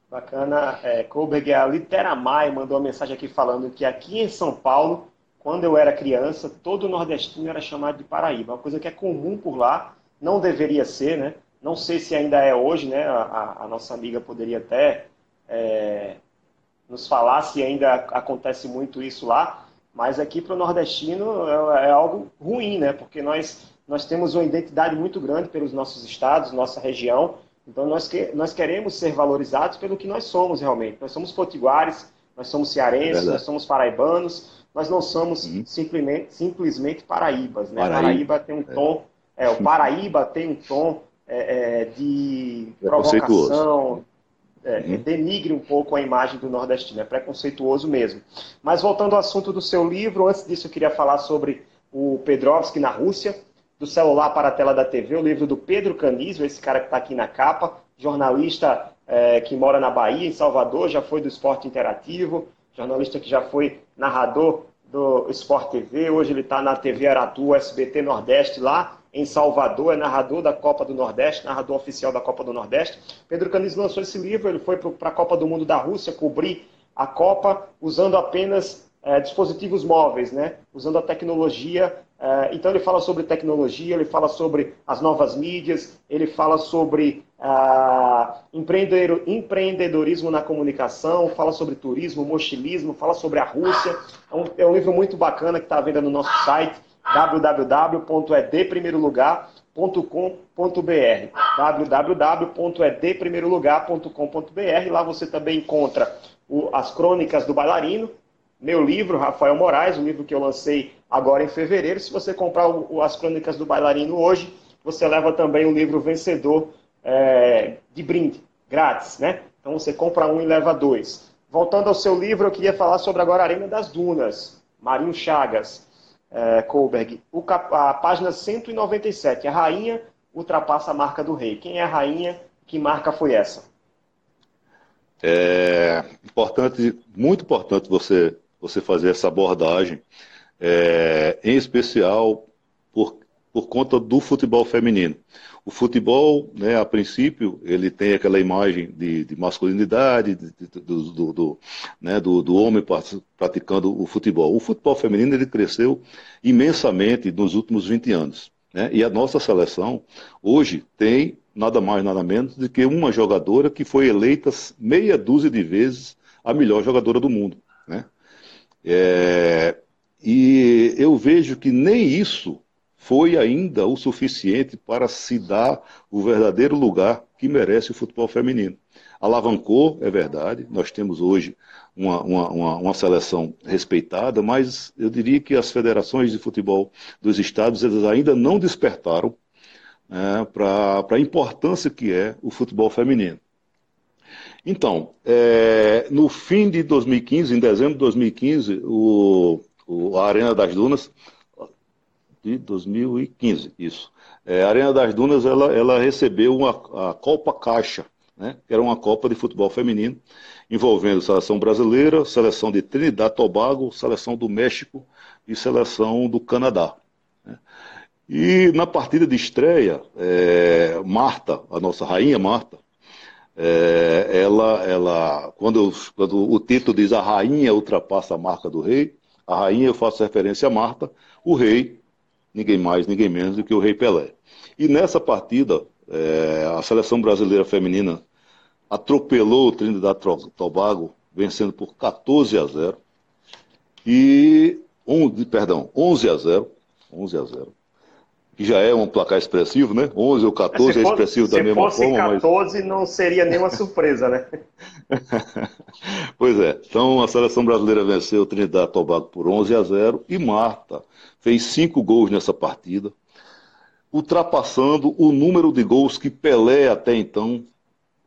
Bacana. É, Koberg, a Literamai mandou uma mensagem aqui falando que aqui em São Paulo quando eu era criança, todo nordestino era chamado de Paraíba, uma coisa que é comum por lá, não deveria ser, né? Não sei se ainda é hoje, né? A, a nossa amiga poderia até é, nos falar se ainda acontece muito isso lá, mas aqui para o nordestino é, é, algo ruim, né? Porque nós, nós temos uma identidade muito grande pelos nossos estados, nossa região, então nós, que, nós queremos ser valorizados pelo que nós somos realmente. Nós somos potiguares, nós somos cearenses, é nós somos paraibanos, nós não somos uhum. simplesmente, simplesmente paraíbas. Né? Paraíba. Paraíba tem um é. tom, é. é o Paraíba tem um tom é, é de provocação, é, uhum. denigre um pouco a imagem do nordestino, é preconceituoso mesmo. Mas voltando ao assunto do seu livro, antes disso eu queria falar sobre o Pedrovski na Rússia, do celular para a tela da TV, o livro do Pedro Canisio, esse cara que está aqui na capa, jornalista é, que mora na Bahia, em Salvador, já foi do esporte interativo, jornalista que já foi narrador do Sport TV, hoje ele está na TV Aratu, SBT Nordeste, lá em Salvador, é narrador da Copa do Nordeste, narrador oficial da Copa do Nordeste. Pedro Canis lançou esse livro, ele foi para a Copa do Mundo da Rússia cobrir a Copa usando apenas é, dispositivos móveis, né? usando a tecnologia. É, então ele fala sobre tecnologia, ele fala sobre as novas mídias, ele fala sobre ah, empreendedorismo na comunicação, fala sobre turismo, mochilismo, fala sobre a Rússia. É um, é um livro muito bacana que está à venda no nosso site www.edprimeirolugar.com.br www.edprimeirolugar.com.br Lá você também encontra o, as crônicas do bailarino, meu livro, Rafael Moraes, o livro que eu lancei agora em fevereiro. Se você comprar o, as crônicas do bailarino hoje, você leva também o livro vencedor é, de brinde, grátis, né? Então você compra um e leva dois. Voltando ao seu livro, eu queria falar sobre agora a Arena das Dunas, Marinho Chagas é, Kohlberg, o, a página 197. A rainha ultrapassa a marca do rei. Quem é a rainha? Que marca foi essa? É importante, muito importante você, você fazer essa abordagem, é, em especial por, por conta do futebol feminino. O futebol, né, a princípio, ele tem aquela imagem de, de masculinidade, de, de, do, do, do, né, do, do, homem praticando o futebol. O futebol feminino ele cresceu imensamente nos últimos 20 anos. Né? E a nossa seleção, hoje, tem nada mais, nada menos do que uma jogadora que foi eleita meia dúzia de vezes a melhor jogadora do mundo. Né? É, e eu vejo que nem isso foi ainda o suficiente para se dar o verdadeiro lugar que merece o futebol feminino. Alavancou, é verdade, nós temos hoje uma, uma, uma, seleção respeitada, mas eu diria que as federações de futebol dos estados eles ainda não despertaram né, para a importância que é o futebol feminino. Então, é, no fim de 2015, em dezembro de 2015, o, o, a Arena das Dunas de 2015, isso. É, a Arena das Dunas ela, ela recebeu uma, a Copa Caixa, né, que era uma Copa de futebol feminino, envolvendo seleção brasileira, seleção de Trinidad Tobago, seleção do México e seleção do Canadá. Né. E na partida de estreia, é, Marta, a nossa rainha Marta, é, ela, ela quando, quando o título diz a rainha ultrapassa a marca do rei, a rainha eu faço referência a Marta, o rei ninguém mais, ninguém menos do que o Rei Pelé. E nessa partida, é, a seleção brasileira feminina atropelou o Trinidad Tobago, vencendo por 14 a 0. E, 11, perdão, 11 a 0. 11 a 0 que já é um placar expressivo, né? 11 ou 14 é expressivo da mesma forma. Se fosse 14, mas... não seria nenhuma surpresa, né? pois é. Então, a seleção brasileira venceu o Trinidad Tobago por 11 a 0 e Marta fez cinco gols nessa partida, ultrapassando o número de gols que Pelé até então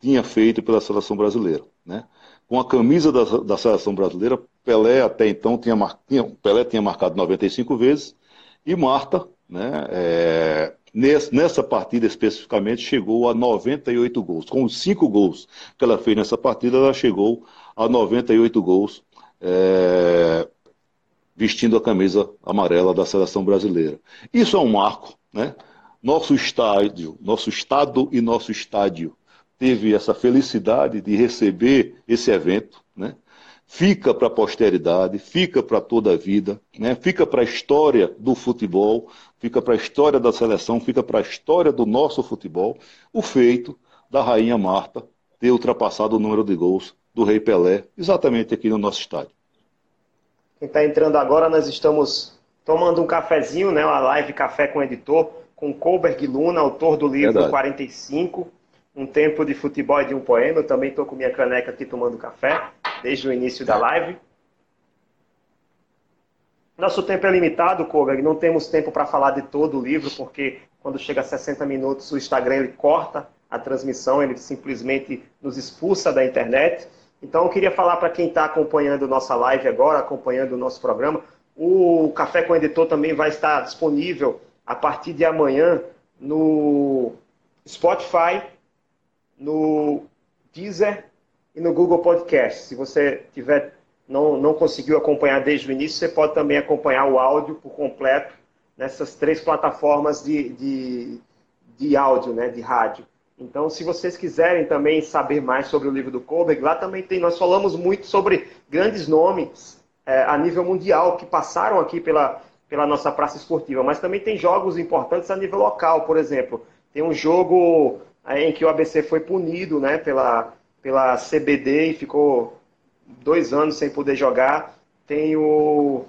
tinha feito pela seleção brasileira, né? Com a camisa da, da seleção brasileira, Pelé até então tinha, mar... Pelé tinha marcado 95 vezes e Marta né, é, nessa partida especificamente, chegou a 98 gols. Com os cinco gols que ela fez nessa partida, ela chegou a 98 gols, é, vestindo a camisa amarela da seleção brasileira. Isso é um marco, né? Nosso estádio, nosso estado e nosso estádio teve essa felicidade de receber esse evento? Fica para a posteridade, fica para toda a vida, né? fica para a história do futebol, fica para a história da seleção, fica para a história do nosso futebol, o feito da Rainha Marta ter ultrapassado o número de gols do Rei Pelé, exatamente aqui no nosso estádio. Quem está entrando agora, nós estamos tomando um cafezinho, né? uma live Café com o Editor, com Colberg Luna, autor do livro Verdade. 45, Um Tempo de Futebol e de um Poema. Eu também estou com minha caneca aqui tomando café desde o início da live. Nosso tempo é limitado, Kogan, não temos tempo para falar de todo o livro, porque quando chega a 60 minutos o Instagram ele corta a transmissão, ele simplesmente nos expulsa da internet. Então eu queria falar para quem está acompanhando nossa live agora, acompanhando o nosso programa, o Café com o Editor também vai estar disponível a partir de amanhã no Spotify, no Deezer e no Google Podcast. Se você tiver não, não conseguiu acompanhar desde o início, você pode também acompanhar o áudio por completo nessas três plataformas de, de, de áudio, né, de rádio. Então, se vocês quiserem também saber mais sobre o livro do Koberg, lá também tem. Nós falamos muito sobre grandes nomes é, a nível mundial que passaram aqui pela, pela nossa praça esportiva, mas também tem jogos importantes a nível local, por exemplo. Tem um jogo é, em que o ABC foi punido né, pela, pela CBD e ficou dois anos sem poder jogar. Tem o.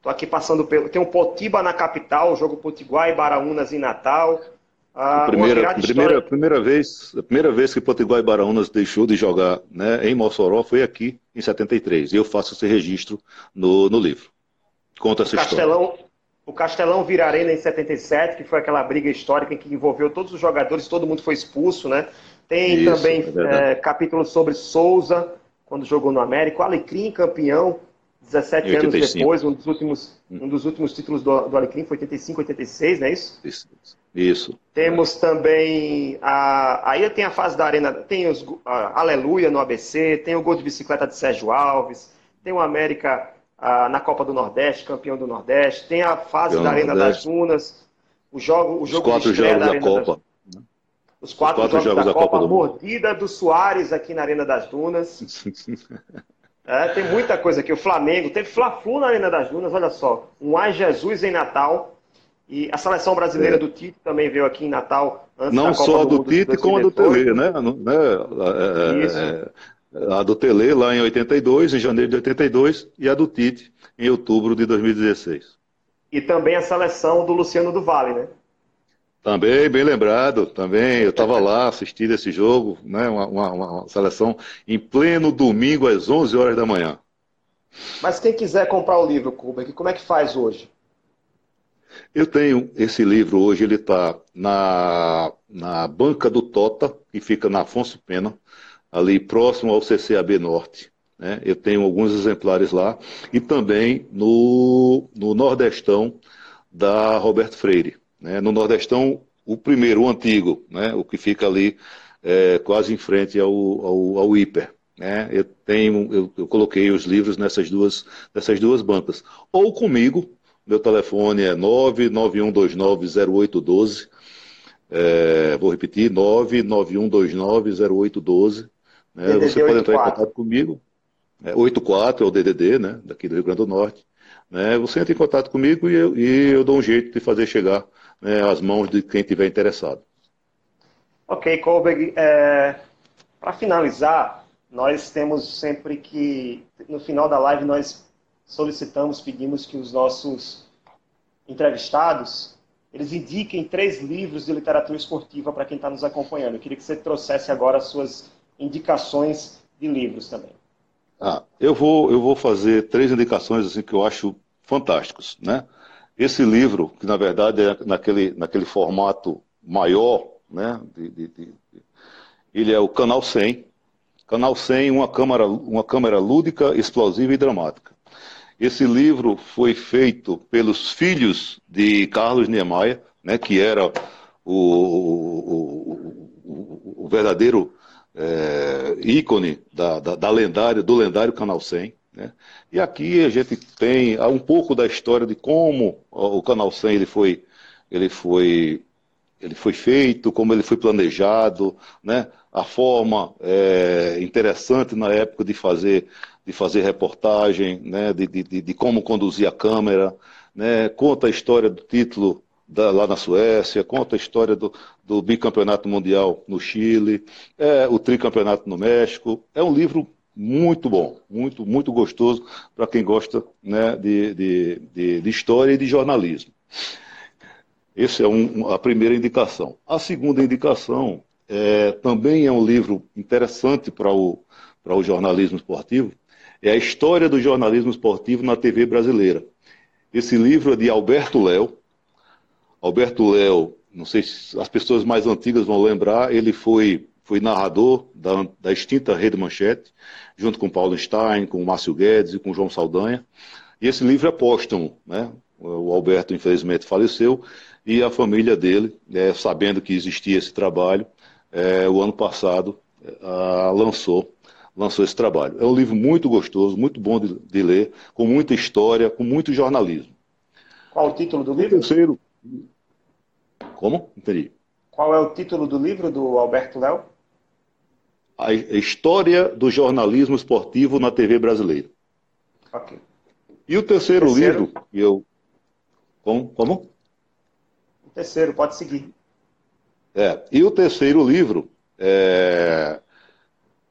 Tô aqui passando pelo. Tem o Potiba na capital, jogo Potiguar e Baraunas em Natal. Ah, primeira, primeira, primeira, vez, a primeira vez que Potiguar e Baraunas deixou de jogar né, em Mossoró foi aqui, em 73. E eu faço esse registro no, no livro. Conta o essa Castelão, história. O Castelão vira arena em 77, que foi aquela briga histórica em que envolveu todos os jogadores, todo mundo foi expulso, né? Tem Isso, também é é, capítulos sobre Souza, quando jogou no América, o Alecrim campeão, 17 anos depois, um dos últimos, hum. um dos últimos títulos do, do Alecrim foi 85, 86, não é isso? Isso. isso. Temos também, a, aí tem a fase da Arena, tem os a, Aleluia no ABC, tem o gol de bicicleta de Sérgio Alves, tem o América a, na Copa do Nordeste, campeão do Nordeste, tem a fase campeão da Arena das Dunas, o jogo, o jogo os quatro jogos da, da Copa. Das, os quatro, os quatro jogos, jogos, da, da Copa, Copa a mordida do Soares aqui na Arena das Dunas. É, tem muita coisa aqui. O Flamengo teve Fla-Flu na Arena das Dunas, olha só. Um Ai Jesus em Natal. E a seleção brasileira é. do Tite também veio aqui em Natal. Não só do, do Tite, como a do Tele, né? né? É, é, a do Tele lá em 82, em janeiro de 82, e a do Tite em outubro de 2016. E também a seleção do Luciano do Vale, né? Também, bem lembrado, também. Eu estava lá assistindo esse jogo, né? Uma, uma, uma, seleção em pleno domingo às 11 horas da manhã. Mas quem quiser comprar o livro, Kubrick, como é que faz hoje? Eu tenho esse livro hoje, ele está na, na banca do Tota, que fica na Afonso Pena, ali próximo ao CCAB Norte. Né? Eu tenho alguns exemplares lá. E também no, no Nordestão da Roberto Freire. Né? No Nordestão, o primeiro, o antigo, né? o que fica ali é, quase em frente ao, ao, ao Hiper. Né? Eu tenho, eu, eu, coloquei os livros nessas duas, nessas duas bancas. Ou comigo, meu telefone é 991290812. É, vou repetir, 991290812. Né? Você pode entrar em contato comigo. É, 84 é o DDD, né? Daqui do Rio Grande do Norte. Né? Você entra em contato comigo e eu, e eu dou um jeito de fazer chegar né, às mãos de quem tiver interessado. Ok, Colberg. É, Para finalizar, nós temos sempre que, no final da live, nós solicitamos, pedimos que os nossos entrevistados eles indiquem três livros de literatura esportiva para quem está nos acompanhando. Eu queria que você trouxesse agora as suas indicações de livros também. Ah, eu vou eu vou fazer três indicações assim que eu acho fantásticos, né? Esse livro, que na verdade é naquele, naquele formato maior, né, de, de, de, ele é o Canal 100. Canal 100, uma câmera, uma câmera lúdica, explosiva e dramática. Esse livro foi feito pelos filhos de Carlos Niemeyer, né, que era o, o, o, o verdadeiro é, ícone da, da, da lendária, do lendário Canal 100. Né? E aqui a gente tem um pouco da história de como o Canal 100 ele foi, ele foi, ele foi feito, como ele foi planejado, né? a forma é, interessante na época de fazer, de fazer reportagem, né? de, de, de como conduzir a câmera, né? conta a história do título da, lá na Suécia, conta a história do, do bicampeonato mundial no Chile, é, o tricampeonato no México. É um livro muito bom, muito, muito gostoso para quem gosta né, de, de, de, de, história e de jornalismo. Essa é um, a primeira indicação. A segunda indicação é, também é um livro interessante para o, para o jornalismo esportivo, é a história do jornalismo esportivo na TV brasileira. Esse livro é de Alberto Léo. Alberto Léo, não sei se as pessoas mais antigas vão lembrar, ele foi foi narrador da, da extinta Rede Manchete, junto com Paulo Stein, com Márcio Guedes e com João Saldanha. E esse livro é póstumo, né? O Alberto, infelizmente, faleceu e a família dele, é, sabendo que existia esse trabalho, é, o ano passado é, lançou lançou esse trabalho. É um livro muito gostoso, muito bom de, de ler, com muita história, com muito jornalismo. Qual o título do livro? O terceiro. Como? Entendi. Qual é o título do livro do Alberto Léo? A História do Jornalismo Esportivo na TV Brasileira. Ok. E o terceiro, terceiro? livro, eu. Como? Como? O terceiro, pode seguir. É, e o terceiro livro é,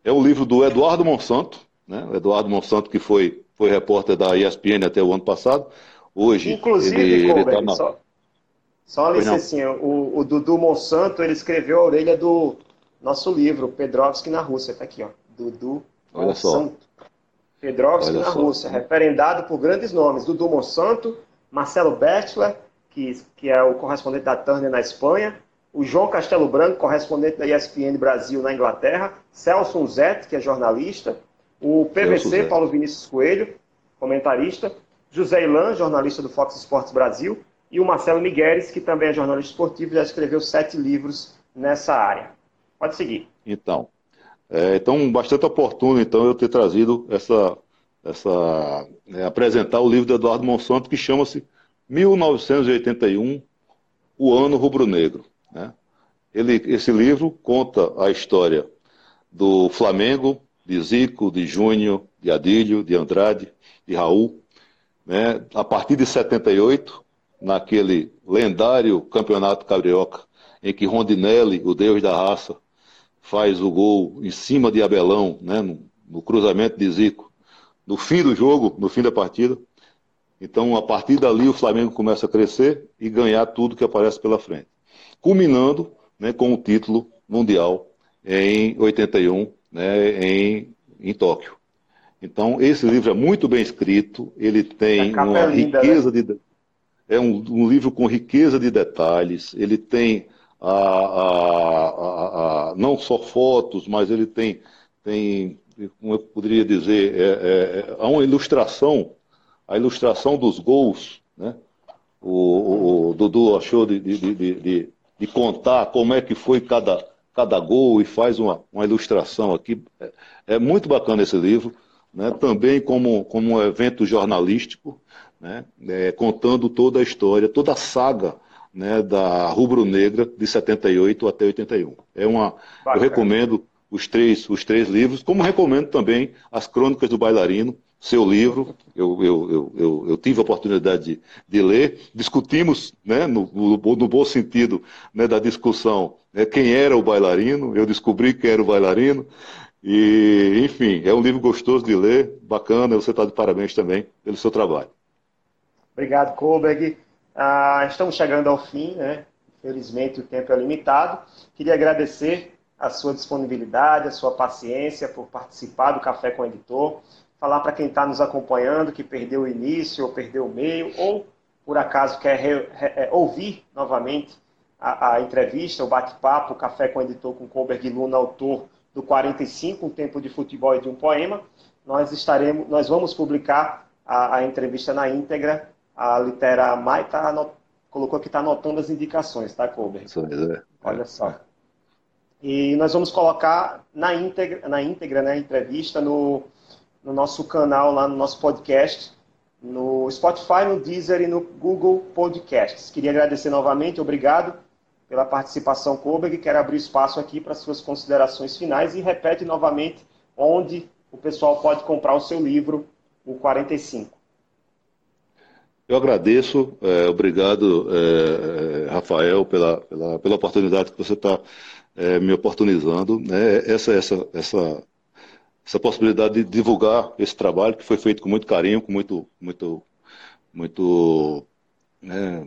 é o livro do Eduardo Monsanto, né? O Eduardo Monsanto, que foi, foi repórter da ESPN até o ano passado. Hoje, Inclusive, ele, ele tá na... só, só uma licencinha, o, o, Dudu Monsanto, ele escreveu a orelha do nosso livro, Pedrovski na Rússia, tá aqui, ó. Dudu Olha Monsanto. Só. Pedrovski Olha na só. Rússia, referendado por grandes nomes, Dudu Monsanto, Marcelo Bestler, que, que é o correspondente da Turner na Espanha, o João Castelo Branco, correspondente da ESPN Brasil na Inglaterra, Celso Unzete, que é jornalista, o PVC, Paulo Vinícius Coelho, comentarista, José Ilan, jornalista do Fox Sports Brasil, e o Marcelo Migueles, que também é jornalista esportivo, já escreveu sete livros nessa área. Pode seguir. Então, é, então bastante oportuno então eu ter trazido essa, essa é, apresentar o livro do Eduardo Monsanto que chama-se 1981, o ano rubro-negro. Né? Ele, esse livro conta a história do Flamengo, de Zico, de Júnior, de Adílio, de Andrade, de Raul, né? a partir de 78, naquele lendário campeonato carioca, em que Rondinelli, o deus da raça, faz o gol em cima de Abelão, né? no, no cruzamento de Zico, no fim do jogo, no fim da partida. Então, a partir dali, o Flamengo começa a crescer e ganhar tudo que aparece pela frente culminando né, com o título mundial em 81, né, em, em Tóquio. Então, esse livro é muito bem escrito, ele tem uma é linda, riqueza né? de. É um, um, livro com riqueza de detalhes, ele tem a, a, a, não só fotos, mas ele tem, tem como eu poderia dizer, é, é, é uma ilustração, a ilustração dos gols, né? O, o, o Dudu achou de, de, de, de de contar como é que foi cada, cada gol e faz uma, uma ilustração aqui. É, é muito bacana esse livro, né? também como, como um evento jornalístico, né? É, contando toda a história, toda a saga né, da Rubro Negra de 78 até 81. É uma, eu recomendo os três, os três livros, como recomendo também as Crônicas do Bailarino, seu livro, eu, eu, eu, eu, tive a oportunidade de, de ler, discutimos, né, no, no, no bom sentido né, da discussão, né, quem era o bailarino, eu descobri quem era o bailarino, e, enfim, é um livro gostoso de ler, bacana, você está de parabéns também pelo seu trabalho. Obrigado, Koberg. Ah, estamos chegando ao fim, né? Infelizmente o tempo é limitado. Queria agradecer a sua disponibilidade, a sua paciência por participar do Café com o Editor falar para quem está nos acompanhando que perdeu o início ou perdeu o meio, ou por acaso quer re, re, é, ouvir novamente a, a entrevista, o bate-papo, o café com o editor com Colberg Luna, autor do 45, um tempo de futebol e de um poema, nós estaremos, nós vamos publicar a, a entrevista na íntegra. A Litera Mai tá colocou que está anotando as indicações, tá, Colberg? É. Olha só. E nós vamos colocar na íntegra, na íntegra né, a entrevista no, no nosso canal, lá no nosso podcast, no Spotify, no Deezer e no Google Podcasts. Queria agradecer novamente, obrigado pela participação, Koberg. Quero abrir espaço aqui para suas considerações finais e repete novamente onde o pessoal pode comprar o seu livro, o 45. Eu agradeço, é, obrigado, é, Rafael, pela, pela, pela oportunidade que você está é, me oportunizando. Né? Essa, essa, essa essa possibilidade de divulgar esse trabalho que foi feito com muito carinho, com muito, muito, muito né,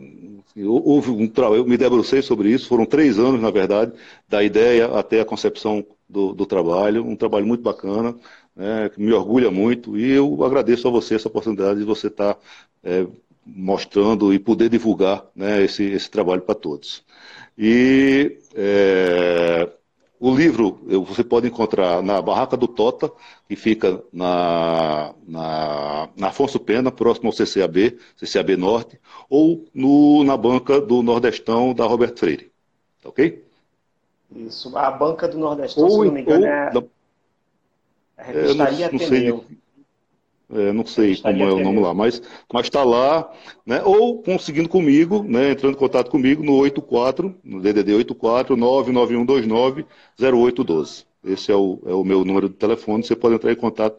houve um eu me debrucei sobre isso, foram três anos, na verdade, da ideia até a concepção do, do trabalho, um trabalho muito bacana, né, que me orgulha muito, e eu agradeço a você essa oportunidade de você estar é, mostrando e poder divulgar né, esse, esse trabalho para todos. E é, o livro você pode encontrar na Barraca do Tota, que fica na, na, na Afonso Pena, próximo ao CCAB, CCAB Norte, ou no, na banca do Nordestão da Roberto Freire. Tá ok? Isso, a banca do Nordestão, ou, se não me engano, é... A revistaria não, não sei é, não sei como é o nome lá, mas está lá, né? Ou conseguindo comigo, né? Entrando em contato comigo no 84, no DDD 84 99129 0812. Esse é o, é o meu número de telefone, você pode entrar em contato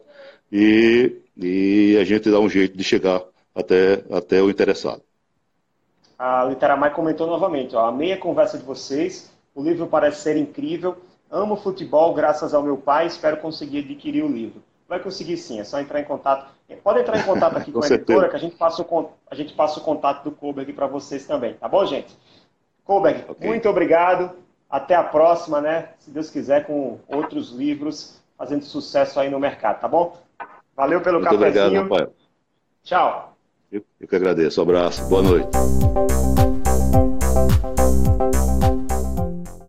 e, e a gente dá um jeito de chegar até, até o interessado. A Literamai comentou novamente, ó, amei a conversa de vocês, o livro parece ser incrível, amo futebol graças ao meu pai, espero conseguir adquirir o livro. Vai conseguir sim, é só entrar em contato. Pode entrar em contato aqui com, com a editora, que a gente passa o, a gente passa o contato do Koberg para vocês também, tá bom, gente? Koberg, okay. muito obrigado. Até a próxima, né? Se Deus quiser, com outros livros fazendo sucesso aí no mercado, tá bom? Valeu pelo muito cafezinho. Obrigado, Rafael. Tchau. Eu, eu que agradeço. Um abraço. Boa noite.